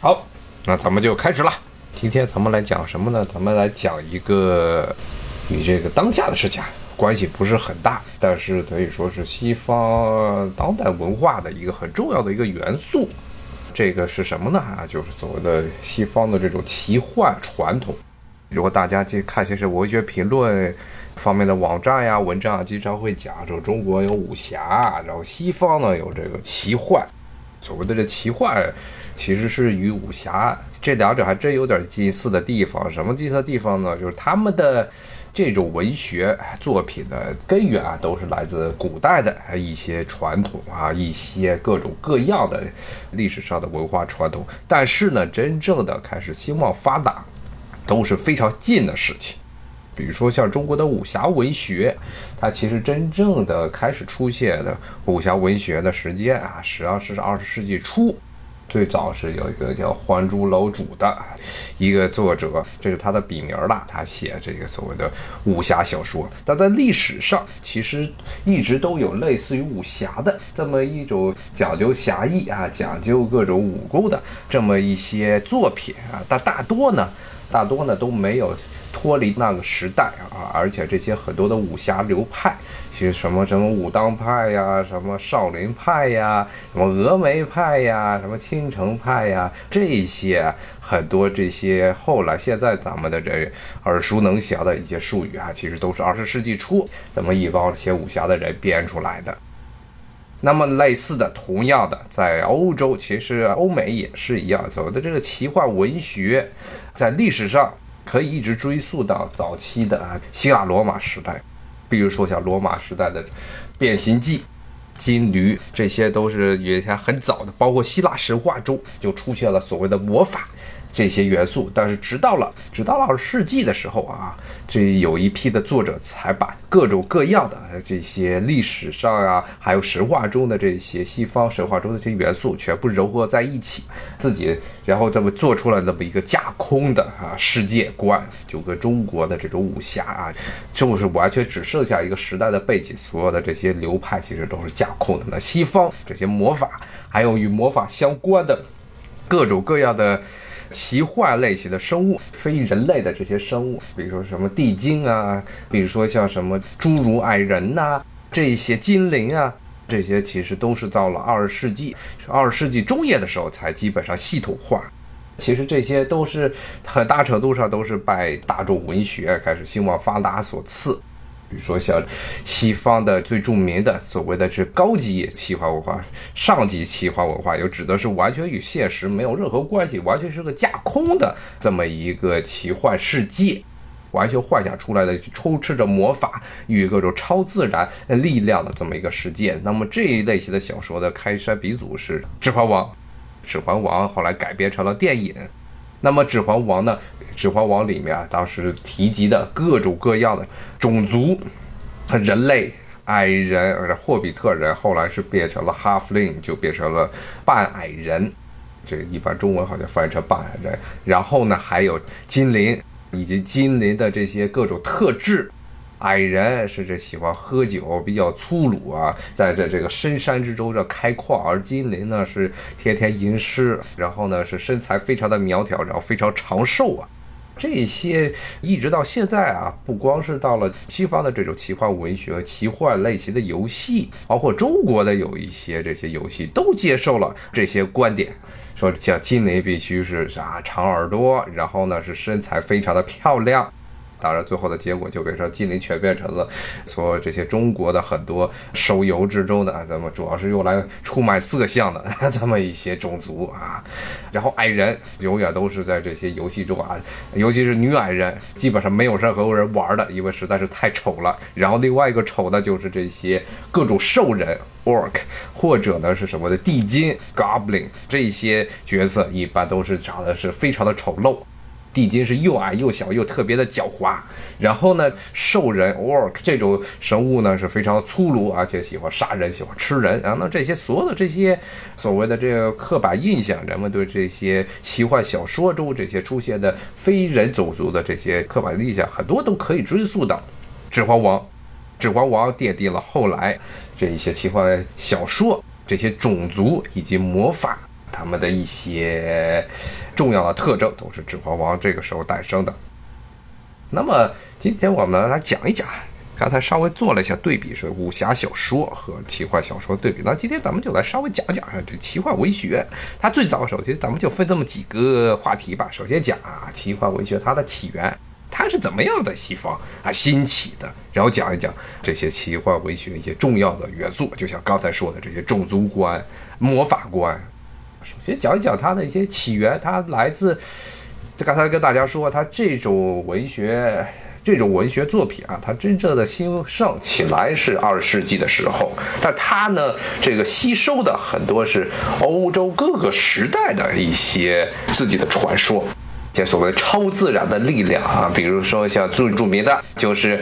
好，那咱们就开始了。今天咱们来讲什么呢？咱们来讲一个与这个当下的事情啊关系不是很大，但是可以说是西方当代文化的一个很重要的一个元素。这个是什么呢？啊，就是所谓的西方的这种奇幻传统。如果大家去看一些是文学评论方面的网站呀、文章啊，经常会讲，说中国有武侠，然后西方呢有这个奇幻。所谓的这奇幻，其实是与武侠这两者还真有点近似的地方。什么近似的地方呢？就是他们的这种文学作品的根源啊，都是来自古代的一些传统啊，一些各种各样的历史上的文化传统。但是呢，真正的开始兴旺发达，都是非常近的事情。比如说像中国的武侠文学，它其实真正的开始出现的武侠文学的时间啊，实际上是二十世纪初。最早是有一个叫还珠楼主的一个作者，这是他的笔名了。他写这个所谓的武侠小说，但在历史上其实一直都有类似于武侠的这么一种讲究侠义啊、讲究各种武功的这么一些作品啊，但大多呢，大多呢都没有。脱离那个时代啊，而且这些很多的武侠流派，其实什么什么武当派呀，什么少林派呀，什么峨眉派呀，什么青城派呀，这些很多这些后来现在咱们的这耳熟能详的一些术语啊，其实都是二十世纪初咱们一帮写武侠的人编出来的。那么类似的，同样的，在欧洲，其实欧美也是一样，所谓的这个奇幻文学，在历史上。可以一直追溯到早期的啊希腊罗马时代，比如说像罗马时代的《变形记》、金驴，这些都是以前很早的，包括希腊神话中就出现了所谓的魔法。这些元素，但是直到了直到了二十世纪的时候啊，这有一批的作者才把各种各样的这些历史上啊，还有神话中的这些西方神话中的这些元素全部糅合在一起，自己然后这么做出了那么一个架空的啊世界观，就跟中国的这种武侠啊，就是完全只剩下一个时代的背景，所有的这些流派其实都是架空的。那西方这些魔法，还有与魔法相关的各种各样的。奇幻类型的生物，非人类的这些生物，比如说什么地精啊，比如说像什么侏儒矮人呐，这些精灵啊，这些其实都是到了二十世纪，二十世纪中叶的时候才基本上系统化。其实这些都是很大程度上都是拜大众文学开始兴旺发达所赐。比如说像西方的最著名的所谓的是高级奇幻文化、上级奇幻文化，又指的是完全与现实没有任何关系，完全是个架空的这么一个奇幻世界，完全幻想出来的，充斥着魔法与各种超自然力量的这么一个世界。那么这一类型的小说的开山鼻祖是《指环王》，《指环王》后来改编成了电影。那么《指环王》呢？《指环王》里面啊，当时提及的各种各样的种族，人类、矮人、霍比特人，后来是变成了哈弗林就变成了半矮人。这个一般中文好像翻译成半矮人。然后呢，还有精灵，以及精灵的这些各种特质。矮人是这喜欢喝酒，比较粗鲁啊，在这这个深山之中这开矿；而精灵呢是天天吟诗，然后呢是身材非常的苗条，然后非常长寿啊。这些一直到现在啊，不光是到了西方的这种奇幻文学、奇幻类型的游戏，包括中国的有一些这些游戏都接受了这些观点，说像精灵必须是啥长耳朵，然后呢是身材非常的漂亮。当然，最后的结果就给说精灵全变成了所有这些中国的很多手游之中的，咱们主要是用来出卖色相的 这么一些种族啊。然后矮人永远都是在这些游戏中啊，尤其是女矮人，基本上没有任何人玩的，因为实在是太丑了。然后另外一个丑的就是这些各种兽人 orc，或者呢是什么的地精 goblin，这些角色一般都是长得是非常的丑陋。地精是又矮又小又特别的狡猾，然后呢，兽人，or 这种生物呢是非常粗鲁，而且喜欢杀人，喜欢吃人。啊，那，这些所有的这些所谓的这个刻板印象，人们对这些奇幻小说中这些出现的非人种族的这些刻板印象，很多都可以追溯到《指环王》。《指环王》奠定了后来这一些奇幻小说这些种族以及魔法。他们的一些重要的特征都是《指环王》这个时候诞生的。那么今天我们来讲一讲，刚才稍微做了一下对比，是武侠小说和奇幻小说对比。那今天咱们就来稍微讲讲这奇幻文学。它最早首先咱们就分这么几个话题吧。首先讲啊，奇幻文学它的起源。它是怎么样在西方啊兴起的？然后讲一讲这些奇幻文学一些重要的元素，就像刚才说的这些种族观、魔法观。首先讲一讲它的一些起源，它来自刚才跟大家说，它这种文学这种文学作品啊，它真正的兴盛起来是二十世纪的时候，但它呢，这个吸收的很多是欧洲各个时代的一些自己的传说。些所谓超自然的力量啊，比如说像最著名的就是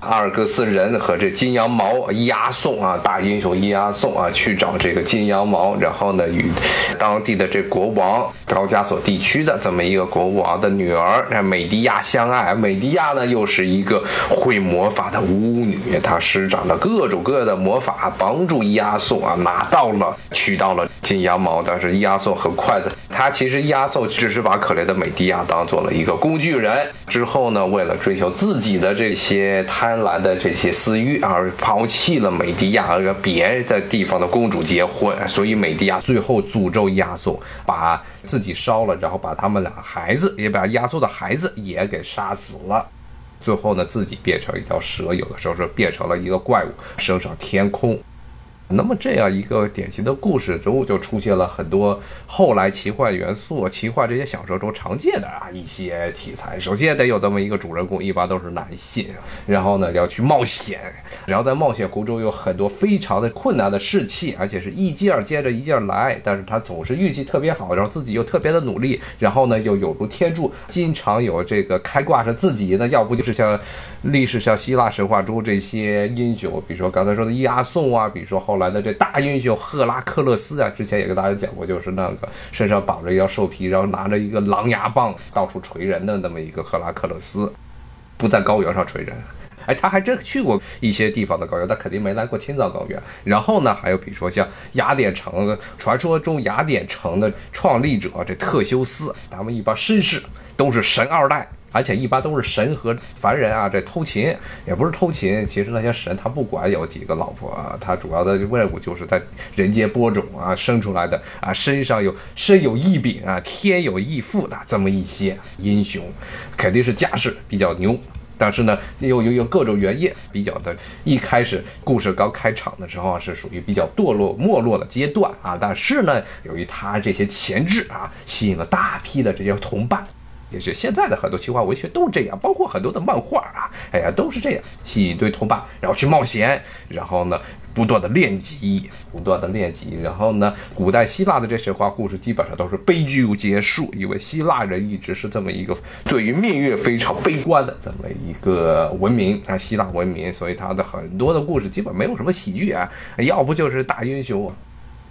阿尔戈斯人和这金羊毛押送啊，大英雄押送啊，去找这个金羊毛，然后呢与当地的这国王高加索地区的这么一个国王的女儿美迪亚相爱。美迪亚呢又是一个会魔法的巫女，她施展了各种各样的魔法，帮助押送啊拿到了取到了金羊毛，但是押送很快的，他其实押送只是把可怜的美迪亚。当做了一个工具人之后呢，为了追求自己的这些贪婪的这些私欲而抛弃了美迪亚和别的地方的公主结婚，所以美迪亚最后诅咒亚索，把自己烧了，然后把他们俩孩子也把亚索的孩子也给杀死了，最后呢自己变成一条蛇，有的时候是变成了一个怪物，升上天空。那么这样一个典型的故事中，就出现了很多后来奇幻元素、奇幻这些小说中常见的啊一些题材。首先得有这么一个主人公，一般都是男性，然后呢要去冒险，然后在冒险途中有很多非常的困难的事情，而且是一件接着一件来，但是他总是运气特别好，然后自己又特别的努力，然后呢又有如天助，经常有这个开挂着自己呢，要不就是像历史像希腊神话中这些英雄，比如说刚才说的押送啊，比如说后。后来的这大英雄赫拉克勒斯啊，之前也跟大家讲过，就是那个身上绑着一条兽皮，然后拿着一个狼牙棒到处锤人的那么一个赫拉克勒斯，不在高原上锤人，哎，他还真去过一些地方的高原，他肯定没来过青藏高原。然后呢，还有比如说像雅典城，传说中雅典城的创立者这特修斯，他们一帮绅士都是神二代。而且一般都是神和凡人啊，这偷情也不是偷情。其实那些神他不管有几个老婆啊，他主要的任务就是在人间播种啊，生出来的啊，身上有身有异禀啊，天有异父的这么一些英雄，肯定是家世比较牛。但是呢，又又有各种原因，比较的，一开始故事刚开场的时候是属于比较堕落没落的阶段啊。但是呢，由于他这些潜质啊，吸引了大批的这些同伴。也是现在的很多奇幻文学都是这样，包括很多的漫画啊，哎呀，都是这样，吸引一堆同伴，然后去冒险，然后呢，不断的练级，不断的练级，然后呢，古代希腊的这神话故事基本上都是悲剧结束，因为希腊人一直是这么一个对于命运非常悲观的这么一个文明啊，希腊文明，所以他的很多的故事基本没有什么喜剧啊，要不就是大英雄。啊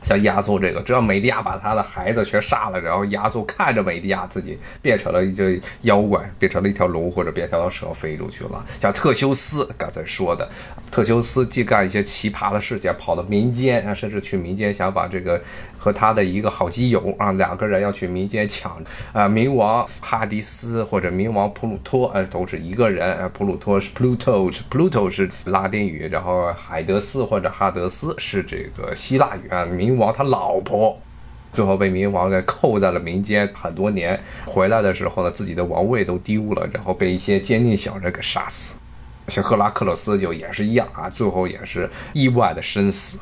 像亚索这个，只要美迪亚把他的孩子全杀了，然后亚索看着美迪亚自己变成了一只妖怪，变成了一条龙或者变成了蛇飞出去了。像特修斯刚才说的，特修斯既干一些奇葩的事情，跑到民间啊，甚至去民间想把这个。和他的一个好基友啊，两个人要去民间抢啊，冥王哈迪斯或者冥王普鲁托，呃，都是一个人。普鲁托是 Pluto，Pluto 是拉丁语，然后海德斯或者哈德斯是这个希腊语啊。冥王他老婆最后被冥王给扣在了民间很多年，回来的时候呢，自己的王位都丢了，然后被一些奸佞小人给杀死。像赫拉克勒斯就也是一样啊，最后也是意外的身死。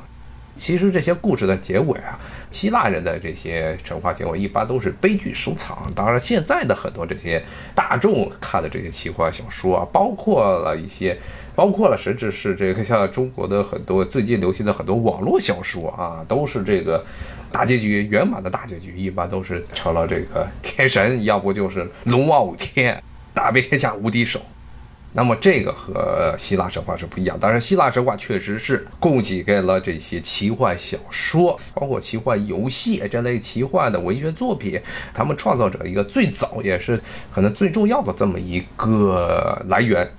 其实这些故事的结尾啊，希腊人的这些神话结尾一般都是悲剧收场。当然，现在的很多这些大众看的这些奇幻小说啊，包括了一些，包括了甚至是这个像中国的很多最近流行的很多网络小说啊，都是这个大结局圆满的大结局，一般都是成了这个天神，要不就是龙王五天，打遍天下无敌手。那么这个和希腊神话是不一样，当然希腊神话确实是供给给了这些奇幻小说，包括奇幻游戏这类奇幻的文学作品，他们创造者一个最早也是可能最重要的这么一个来源。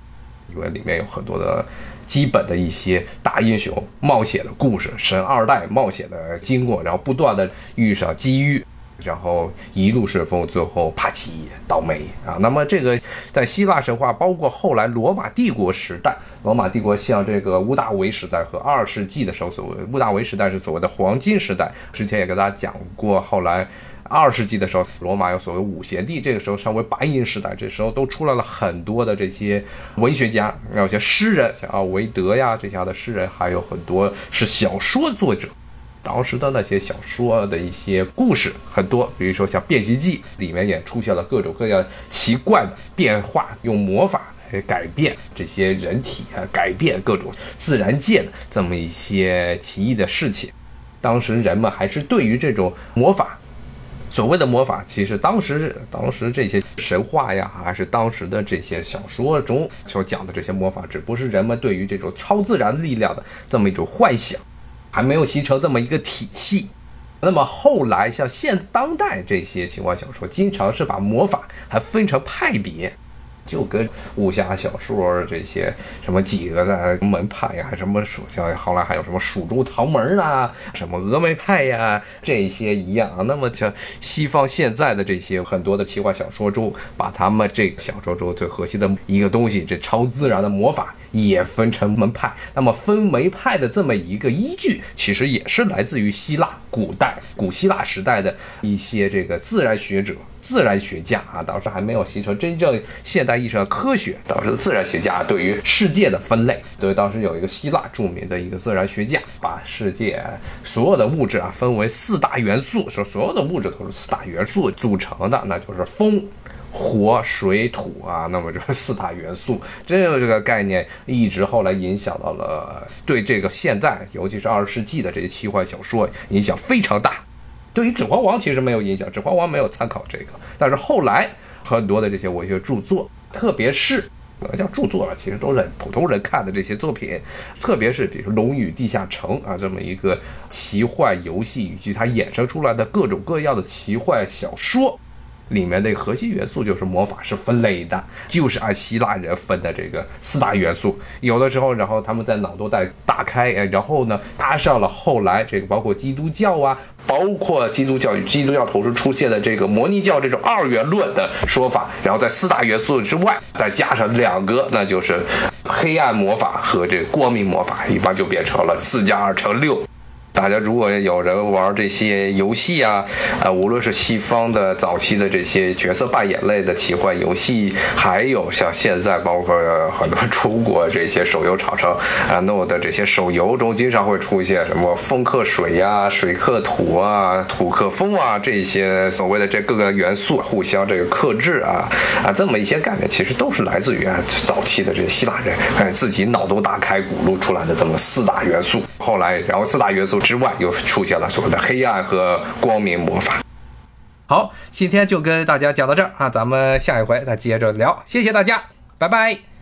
因为里面有很多的基本的一些大英雄冒险的故事，神二代冒险的经过，然后不断的遇上机遇。然后一路顺风，最后啪叽倒霉啊！那么这个在希腊神话，包括后来罗马帝国时代，罗马帝国像这个屋大维时代和二世纪的时候，所谓屋大维时代是所谓的黄金时代。之前也跟大家讲过，后来二世纪的时候，罗马有所谓五贤帝，这个时候称为白银时代。这时候都出来了很多的这些文学家，有些诗人，像奥维德呀这些的诗人，还有很多是小说作者。当时的那些小说的一些故事很多，比如说像《变形记》里面也出现了各种各样奇怪的变化，用魔法来改变这些人体啊，改变各种自然界的这么一些奇异的事情。当时人们还是对于这种魔法，所谓的魔法，其实当时当时这些神话呀，还是当时的这些小说中所讲的这些魔法，只不过是人们对于这种超自然力量的这么一种幻想。还没有形成这么一个体系，那么后来像现当代这些情况小说，经常是把魔法还分成派别。就跟武侠小说这些什么几个的门派呀，什么蜀像后来还有什么蜀中唐门啊，什么峨眉派呀，这些一样啊。那么像西方现在的这些很多的奇幻小说中，把他们这个小说中最核心的一个东西，这超自然的魔法也分成门派。那么分门派的这么一个依据，其实也是来自于希腊古代古希腊时代的一些这个自然学者。自然学家啊，当时还没有形成真正现代意义上的科学。当时的自然学家对于世界的分类，对，当时有一个希腊著名的一个自然学家，把世界所有的物质啊分为四大元素，说所有的物质都是四大元素组成的，那就是风、火、水、土啊。那么就是四大元素，这个这个概念一直后来影响到了对这个现在，尤其是二十世纪的这些奇幻小说影响非常大。对于《指环王》其实没有影响，《指环王》没有参考这个，但是后来很多的这些文学著作，特别是叫著作了，其实都是普通人看的这些作品，特别是比如《龙与地下城》啊这么一个奇幻游戏以及它衍生出来的各种各样的奇幻小说。里面的核心元素就是魔法是分类的，就是按希腊人分的这个四大元素。有的时候，然后他们在脑洞带打开，然后呢，搭上了后来这个包括基督教啊，包括基督教与基督教同时出现的这个摩尼教这种二元论的说法，然后在四大元素之外再加上两个，那就是黑暗魔法和这个光明魔法，一般就变成了四加二乘六。大家如果有人玩这些游戏啊，啊，无论是西方的早期的这些角色扮演类的奇幻游戏，还有像现在包括很多中国这些手游厂商啊弄的这些手游中，经常会出现什么风克水呀、水克土啊、土克风啊这些所谓的这各个元素互相这个克制啊啊这么一些概念，其实都是来自于啊早期的这些希腊人哎自己脑洞大开鼓撸出来的这么四大元素。后来，然后四大元素。之外，又出现了所谓的黑暗和光明魔法。好，今天就跟大家讲到这儿啊，咱们下一回再接着聊。谢谢大家，拜拜。